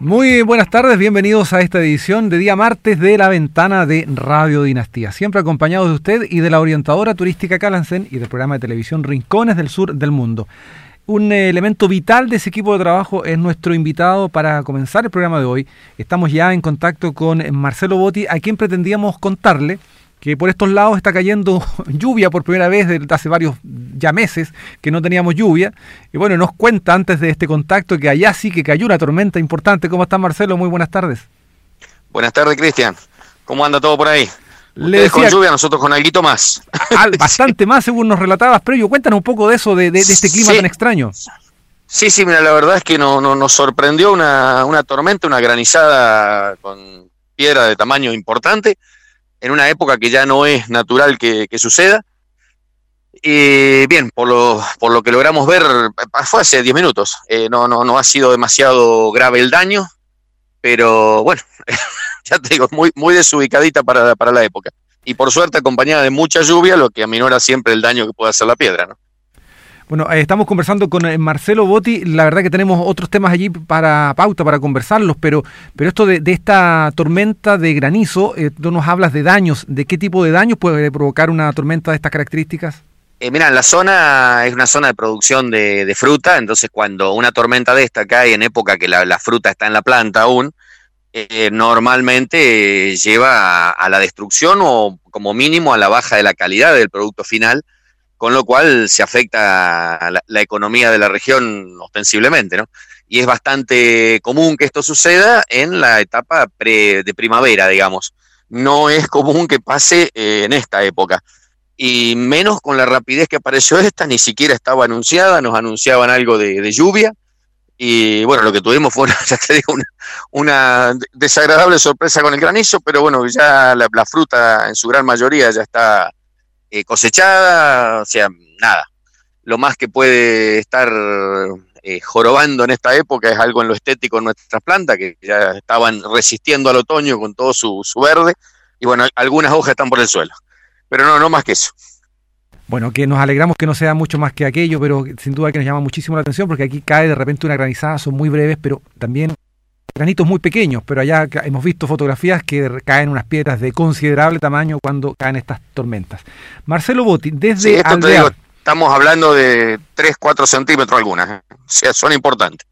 Muy buenas tardes, bienvenidos a esta edición de día martes de la ventana de Radio Dinastía. Siempre acompañados de usted y de la orientadora turística Calansen y del programa de televisión Rincones del Sur del Mundo. Un elemento vital de ese equipo de trabajo es nuestro invitado para comenzar el programa de hoy. Estamos ya en contacto con Marcelo Botti, a quien pretendíamos contarle que por estos lados está cayendo lluvia por primera vez desde hace varios ya meses que no teníamos lluvia. Y bueno, nos cuenta antes de este contacto que allá sí que cayó una tormenta importante. ¿Cómo está Marcelo? Muy buenas tardes. Buenas tardes, Cristian. ¿Cómo anda todo por ahí? Le decía, con lluvia, nosotros con algo más. bastante más, según nos relatabas, pero cuéntanos un poco de eso, de, este clima tan extraño. Sí, sí, mira, la verdad es que no, nos sorprendió una, una tormenta, una granizada con piedra de tamaño importante en una época que ya no es natural que, suceda. Y bien, por lo, por lo que logramos ver, fue hace 10 minutos. Eh, no, no, no ha sido demasiado grave el daño, pero bueno, ya te digo, muy, muy desubicadita para, para la época. Y por suerte acompañada de mucha lluvia, lo que aminora siempre el daño que puede hacer la piedra, ¿no? Bueno, eh, estamos conversando con eh, Marcelo Botti. La verdad que tenemos otros temas allí para pauta, para conversarlos, pero, pero esto de, esta tormenta de granizo, eh, tú nos hablas de daños. ¿De qué tipo de daños puede provocar una tormenta de estas características? Eh, mira, la zona es una zona de producción de, fruta, entonces cuando una tormenta de esta cae en época que la, fruta está en la planta aún, normalmente lleva a, la destrucción o como mínimo a la baja de la calidad del producto final con lo cual se afecta la, la, economía de la región ostensiblemente, ¿no? Y es bastante común que esto suceda en la etapa de primavera, digamos. No es común que pase eh, en esta época. Y menos con la rapidez que apareció esta, ni siquiera estaba anunciada, nos anunciaban algo de, lluvia. Y bueno, lo que tuvimos fue, ya te una, desagradable sorpresa con el granizo, pero bueno, ya la fruta en su gran mayoría ya está eh, cosechada, o sea, nada. Lo más que puede estar eh, jorobando en esta época es algo en lo estético en nuestras plantas, que ya estaban resistiendo al otoño con todo su, verde, y bueno, algunas hojas están por el suelo. Pero no, no más que eso. Bueno, que nos alegramos que no sea mucho más que aquello, pero sin duda que nos llama muchísimo la atención porque aquí cae de repente una granizada, son muy breves, pero también granitos muy pequeños, pero allá hemos visto fotografías que caen unas piedras de considerable tamaño cuando caen estas tormentas. Marcelo Botti, desde estamos hablando de 3, 4 centímetros algunas, ¿eh? o sea, son importantes.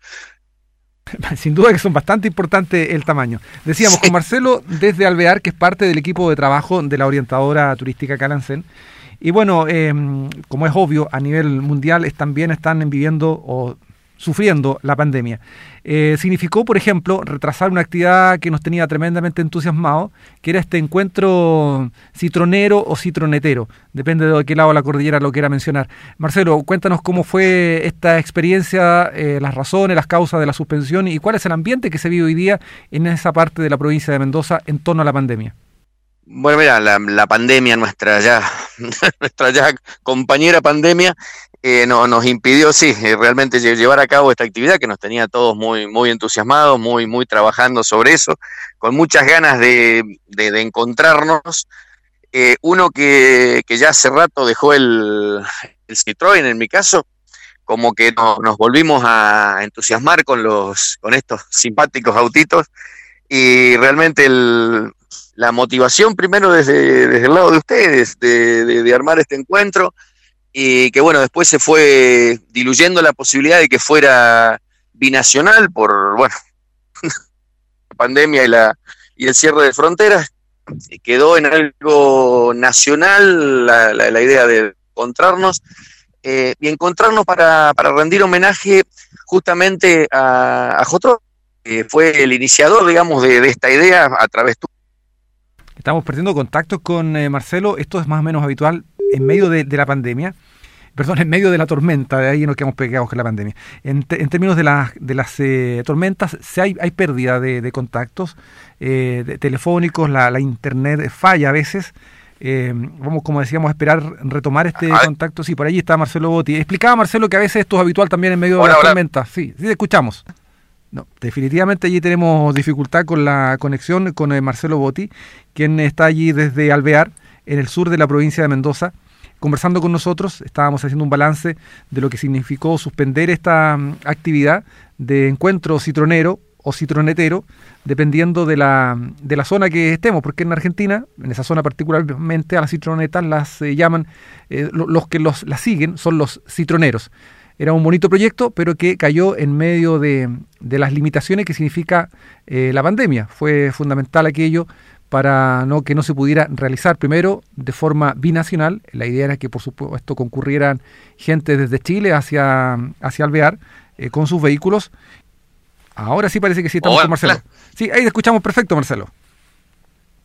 Sin duda que son bastante importantes el tamaño. Decíamos con Marcelo desde Alvear, que es parte del equipo de trabajo de la orientadora turística Calancén. Y bueno, em, como es obvio, a nivel mundial también están viviendo o sufriendo la pandemia. Eh, significó, por ejemplo, retrasar una actividad que nos tenía tremendamente entusiasmado, que era este encuentro citronero o citronetero, depende de qué lado de la cordillera lo quiera mencionar. Marcelo, cuéntanos cómo fue esta experiencia, eh, las razones, las causas de la suspensión y cuál es el ambiente que se vive hoy día en esa parte de la provincia de Mendoza en torno a la pandemia. Bueno, mira, la, la pandemia, nuestra ya, nuestra ya compañera pandemia, no, nos impidió, sí, eh, realmente llevar a cabo esta actividad que nos tenía todos muy, muy entusiasmados, muy, muy trabajando sobre eso, con muchas ganas de, encontrarnos. Eh, uno que, ya hace rato dejó el, el Citroën, en mi caso, como que nos volvimos a entusiasmar con, los, con estos simpáticos autitos y realmente la motivación primero desde, desde, el lado de ustedes, de armar este encuentro, y que bueno, después se fue diluyendo la posibilidad de que fuera binacional por, bueno, la pandemia y, la, y el cierre de fronteras, quedó en algo nacional la, la, idea de encontrarnos eh, y encontrarnos para, para, rendir homenaje justamente a, a Jotro, que fue el iniciador, digamos, de, esta idea a través de... Estamos perdiendo contacto con eh, Marcelo, esto es más o menos habitual en medio de, la pandemia, perdón, en medio de la tormenta, de ahí nos quedamos pegados con la pandemia. En, términos de, de las eh, tormentas, si hay, hay pérdida de, contactos eh, telefónicos, la, internet falla a veces. Eh, vamos, como decíamos, a esperar retomar este contacto. Sí, por allí está Marcelo Botti. Explicaba Marcelo que a veces esto es habitual también en medio de la tormenta. Sí, sí, escuchamos. No, definitivamente allí tenemos dificultad con la conexión con Marcelo Botti, quien está allí desde Alvear, en el sur de la provincia de Mendoza conversando con nosotros, estábamos haciendo un balance de lo que significó suspender esta mm, actividad de encuentro citronero o citronetero, dependiendo de la, de la zona que estemos, porque en Argentina, en esa zona particularmente, a las citronetas las eh, llaman, eh, los que los, las siguen son los citroneros. Era un bonito proyecto, pero que cayó en medio de, de las limitaciones que significa eh, la pandemia. Fue fundamental aquello para no que no se pudiera realizar primero de forma binacional. La idea era que por supuesto concurrieran gente desde Chile hacia, hacia Alvear con sus vehículos Ahora sí parece que sí estamos con Marcelo. Sí, ahí escuchamos perfecto, Marcelo.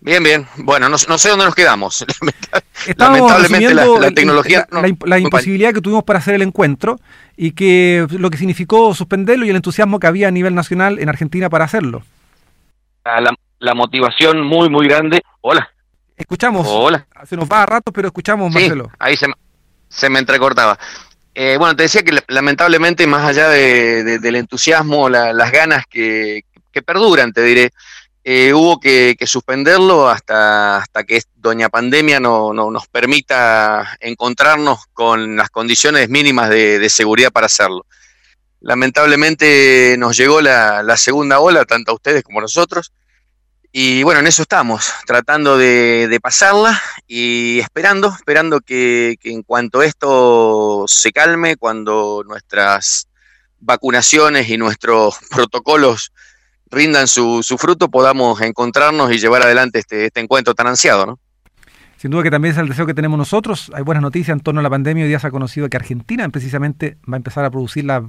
Bien, bien. Bueno, no, sé dónde nos quedamos. Lamentablemente la, tecnología... La, imposibilidad que tuvimos para hacer el encuentro y que lo que significó suspenderlo y el entusiasmo que había a nivel nacional en Argentina para hacerlo. La, motivación muy, muy grande. Hola. Escuchamos. Hola. Se nos va a rato, pero escuchamos, Marcelo. Ahí se, se me entrecortaba. Eh, bueno, te decía que lamentablemente, más allá del entusiasmo, las ganas que, perduran, te diré, eh, hubo que, suspenderlo hasta, hasta que Doña Pandemia no, nos permita encontrarnos con las condiciones mínimas de, seguridad para hacerlo. Lamentablemente nos llegó la, la segunda ola, tanto a ustedes como a nosotros, y bueno, en eso estamos, tratando de, pasarla y esperando, esperando que, en cuanto esto se calme, cuando nuestras vacunaciones y nuestros protocolos rindan su, su fruto, podamos encontrarnos y llevar adelante este, este encuentro tan ansiado, ¿no? Sin duda que también es el deseo que tenemos nosotros. Hay buenas noticias en torno a la pandemia. Hoy día se ha conocido que Argentina precisamente va a empezar a producir la,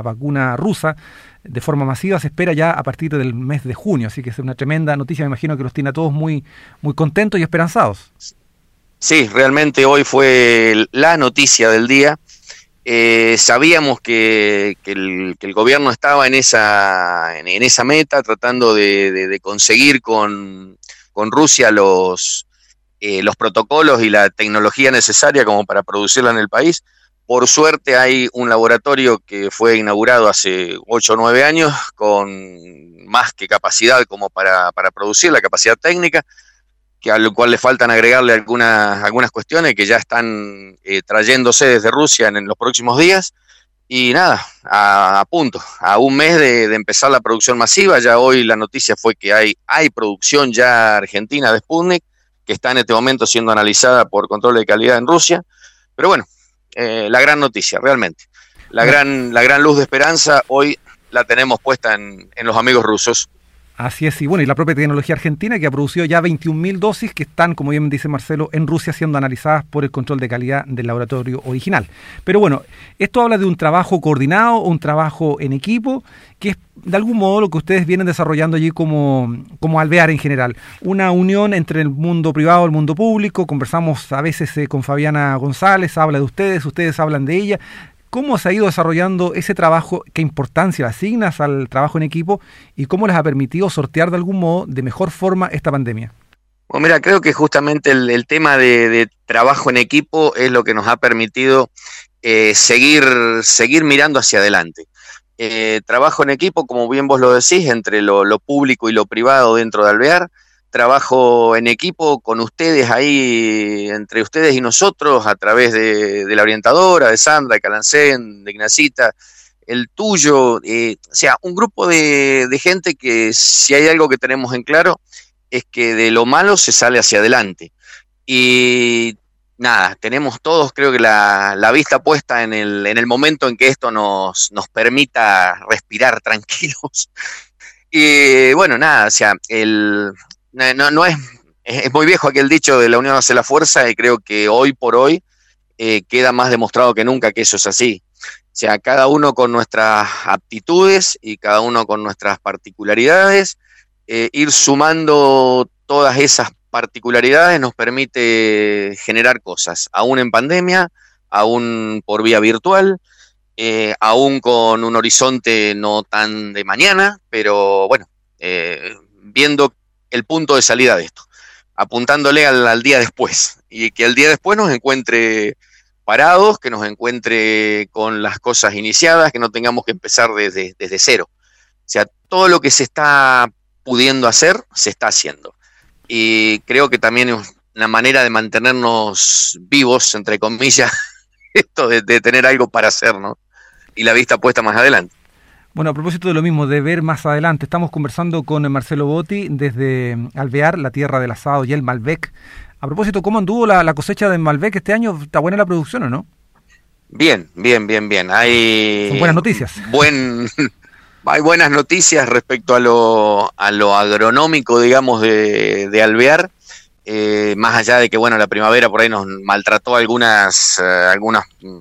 vacuna rusa de forma masiva. Se espera ya a partir del mes de junio. Así que es una tremenda noticia. Me imagino que los tiene a todos muy, muy contentos y esperanzados. Sí, realmente hoy fue la noticia del día. Eh, sabíamos que, el, gobierno estaba en esa, en, esa meta, tratando de, conseguir con, con Rusia los, eh, los protocolos y la tecnología necesaria como para producirla en el país. Por suerte hay un laboratorio que fue inaugurado hace 8 o 9 años con más que capacidad como para, producir, la capacidad técnica, que al cual le faltan agregarle algunas, algunas cuestiones que ya están eh, trayéndose desde Rusia en, los próximos días. Y nada, a, punto, a un mes de, de, empezar la producción masiva, ya hoy la noticia fue que hay, hay producción ya argentina de Sputnik, que está en este momento siendo analizada por control de calidad en Rusia. Pero bueno, eh, la gran noticia, realmente. La gran, la gran luz de esperanza hoy la tenemos puesta en, en los amigos rusos. Así es, y bueno, y la propia tecnología argentina que ha producido ya 21.000 dosis que están, como bien dice Marcelo, en Rusia siendo analizadas por el control de calidad del laboratorio original. Pero bueno, esto habla de un trabajo coordinado, un trabajo en equipo, que es de algún modo lo que ustedes vienen desarrollando allí como, como Alvear en general. Una unión entre el mundo privado y el mundo público. Conversamos a veces eh, con Fabiana González, habla de ustedes, ustedes hablan de ella. ¿Cómo se ha ido desarrollando ese trabajo? ¿Qué importancia asignas al trabajo en equipo? ¿Y cómo les ha permitido sortear de algún modo de mejor forma esta pandemia? Bueno, mira, creo que justamente el, tema de, trabajo en equipo es lo que nos ha permitido eh, seguir, seguir mirando hacia adelante. Eh, trabajo en equipo, como bien vos lo decís, entre lo, lo público y lo privado dentro de Alvear trabajo en equipo con ustedes ahí, entre ustedes y nosotros, a través de, la orientadora, de Sandra, de Calancén, de Ignacita, el tuyo, eh, o sea, un grupo de, gente que si hay algo que tenemos en claro es que de lo malo se sale hacia adelante. Y nada, tenemos todos creo que la, vista puesta en el, en el momento en que esto nos, nos permita respirar tranquilos. Y bueno, nada, o sea, el, no, no es, es muy viejo aquel dicho de la unión hace la fuerza y creo que hoy por hoy eh, queda más demostrado que nunca que eso es así. O sea, cada uno con nuestras aptitudes y cada uno con nuestras particularidades, eh, ir sumando todas esas particularidades nos permite generar cosas, aún en pandemia, aún por vía virtual, eh, aún con un horizonte no tan de mañana, pero bueno, viendo el punto de salida de esto, apuntándole al, día después y que el día después nos encuentre parados, que nos encuentre con las cosas iniciadas, que no tengamos que empezar desde, cero. O sea, todo lo que se está pudiendo hacer, se está haciendo. Y creo que también es una manera de mantenernos vivos, entre comillas, esto de, de tener algo para hacer, ¿no? Y la vista puesta más adelante. Bueno, a propósito de lo mismo, de ver más adelante, estamos conversando con Marcelo Botti desde Alvear, la tierra del asado y el Malbec. A propósito, ¿cómo anduvo la, cosecha de Malbec este año? ¿Está buena la producción o no? Bien, bien, bien, bien. Hay buenas noticias. Buen, hay buenas noticias respecto a lo, a lo agronómico, digamos, de, de Alvear. Eh, más allá de que, bueno, la primavera por ahí nos maltrató algunas, eh, algunas mm,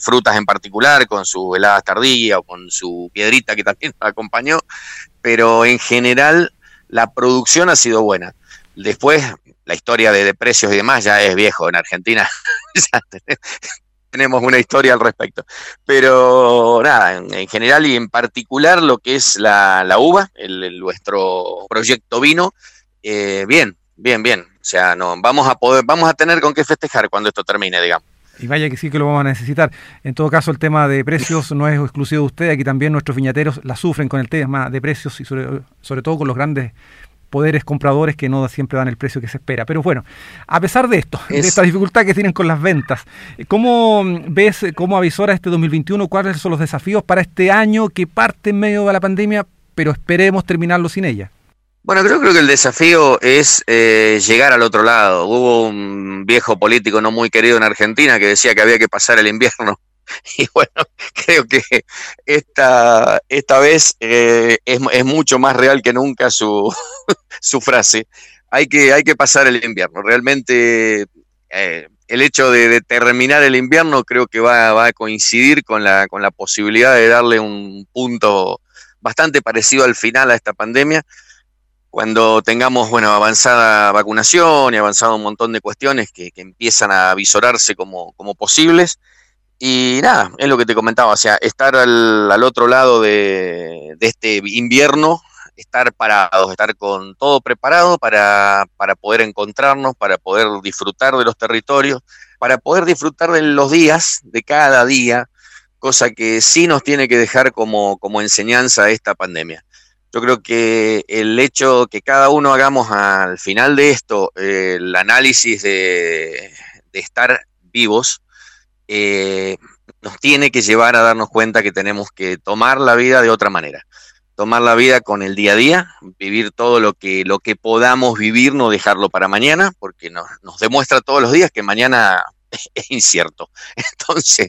frutas en particular, con su helada tardía o con su piedrita que también acompañó, pero en general la producción ha sido buena. Después, la historia de, precios y demás ya es viejo en Argentina. tenemos una historia al respecto. Pero nada, en, general y en particular lo que es la, uva, el, nuestro proyecto vino, eh, bien, bien, bien. O sea, no, vamos a poder, vamos a tener con qué festejar cuando esto termine, digamos. Y vaya que sí que lo vamos a necesitar. En todo caso, el tema de precios no es exclusivo de usted. Aquí también nuestros viñateros la sufren con el tema de precios y sobre, sobre todo con los grandes poderes compradores que no siempre dan el precio que se espera. Pero bueno, a pesar de esto, de esta dificultad que tienen con las ventas, ¿cómo ves, cómo avisora este 2021? ¿Cuáles son los desafíos para este año que parte en medio de la pandemia, pero esperemos terminarlo sin ella? Bueno, creo, que el desafío es eh, llegar al otro lado. Hubo un viejo político no muy querido en Argentina que decía que había que pasar el invierno. Y bueno, creo que esta, esta vez eh, es, mucho más real que nunca su, su frase. Hay que, hay que pasar el invierno. Realmente eh, el hecho de, terminar el invierno creo que va, va a coincidir con la, con la posibilidad de darle un punto bastante parecido al final a esta pandemia cuando tengamos, bueno, avanzada vacunación y avanzado un montón de cuestiones que, empiezan a visorarse como, posibles. Y nada, es lo que te comentaba, o sea, estar al, otro lado de, este invierno, estar parados, estar con todo preparado para, poder encontrarnos, para poder disfrutar de los territorios, para poder disfrutar de los días, de cada día, cosa que sí nos tiene que dejar como enseñanza esta pandemia yo creo que el hecho que cada uno hagamos al final de esto eh, el análisis de, estar vivos, eh, nos tiene que llevar a darnos cuenta que tenemos que tomar la vida de otra manera. Tomar la vida con el día a día, vivir todo lo que, lo que podamos vivir, no dejarlo para mañana, porque nos, nos demuestra todos los días que mañana es incierto. Entonces,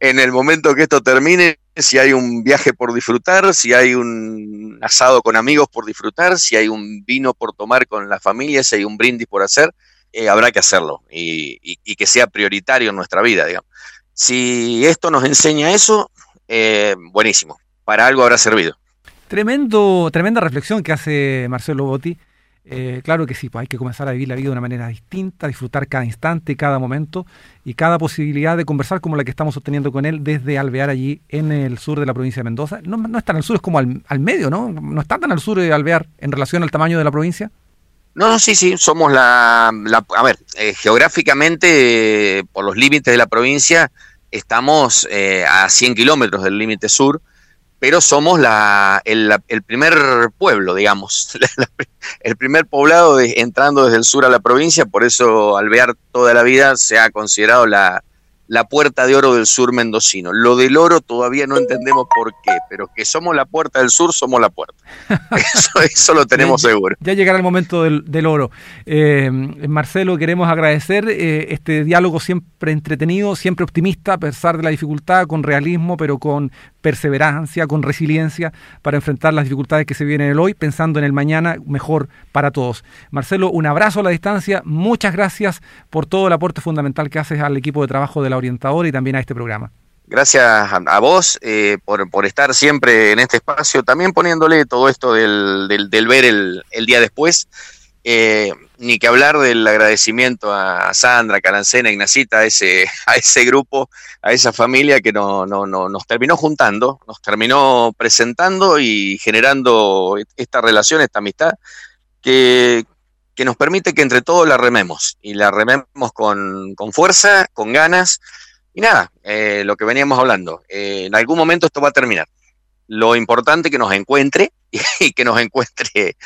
en el momento que esto termine, si hay un viaje por disfrutar, si hay un asado con amigos por disfrutar, si hay un vino por tomar con la familia, si hay un brindis por hacer, eh, habrá que hacerlo y, que sea prioritario en nuestra vida, digamos. Si esto nos enseña eso, eh, buenísimo, para algo habrá servido. Tremendo, tremenda reflexión que hace Marcelo Botti eh, claro que sí, pues hay que comenzar a vivir la vida de una manera distinta, disfrutar cada instante, cada momento y cada posibilidad de conversar como la que estamos obteniendo con él desde Alvear allí en el sur de la provincia de Mendoza. No, no es tan al sur, es como al, medio, ¿no? No está tan al sur de Alvear en relación al tamaño de la provincia. No, no, sí, sí, somos la, a ver, eh, geográficamente, por los límites de la provincia, estamos eh, a 100 kilómetros del límite sur, pero somos la, el, primer pueblo, digamos, el primer poblado entrando desde el sur a la provincia, por eso Alvear toda la vida se ha considerado la, la puerta de oro del sur mendocino. Lo del oro todavía no entendemos por qué, pero que somos la puerta del sur, somos la puerta. Eso, lo tenemos seguro. Ya llegará el momento del, oro. Eh, Marcelo, queremos agradecer eh, este diálogo siempre entretenido, siempre optimista, a pesar de la dificultad, con realismo, pero con perseverancia, con resiliencia, para enfrentar las dificultades que se vienen el hoy, pensando en el mañana mejor para todos. Marcelo, un abrazo a la distancia, muchas gracias por todo el aporte fundamental que haces al equipo de trabajo de la orientadora y también a este programa. Gracias a, vos eh, por, estar siempre en este espacio, también poniéndole todo esto del, del, ver el, el, día después. Eh, ni que hablar del agradecimiento a Sandra, Carancena, Ignacita, a ese, a ese grupo, a esa familia que no, no, no, nos terminó juntando, nos terminó presentando y generando esta relación, esta amistad, que, que nos permite que entre todos la rememos y la rememos con, con fuerza, con ganas y nada, eh, lo que veníamos hablando, eh, en algún momento esto va a terminar. Lo importante que nos encuentre y que nos encuentre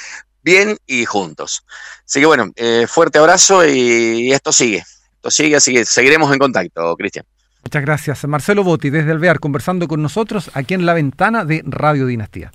bien y juntos. Así que bueno, eh, fuerte abrazo y esto sigue. Esto sigue, así que seguiremos en contacto, Cristian. Muchas gracias. Marcelo Botti, desde Alvear, conversando con nosotros aquí en la ventana de Radio Dinastía.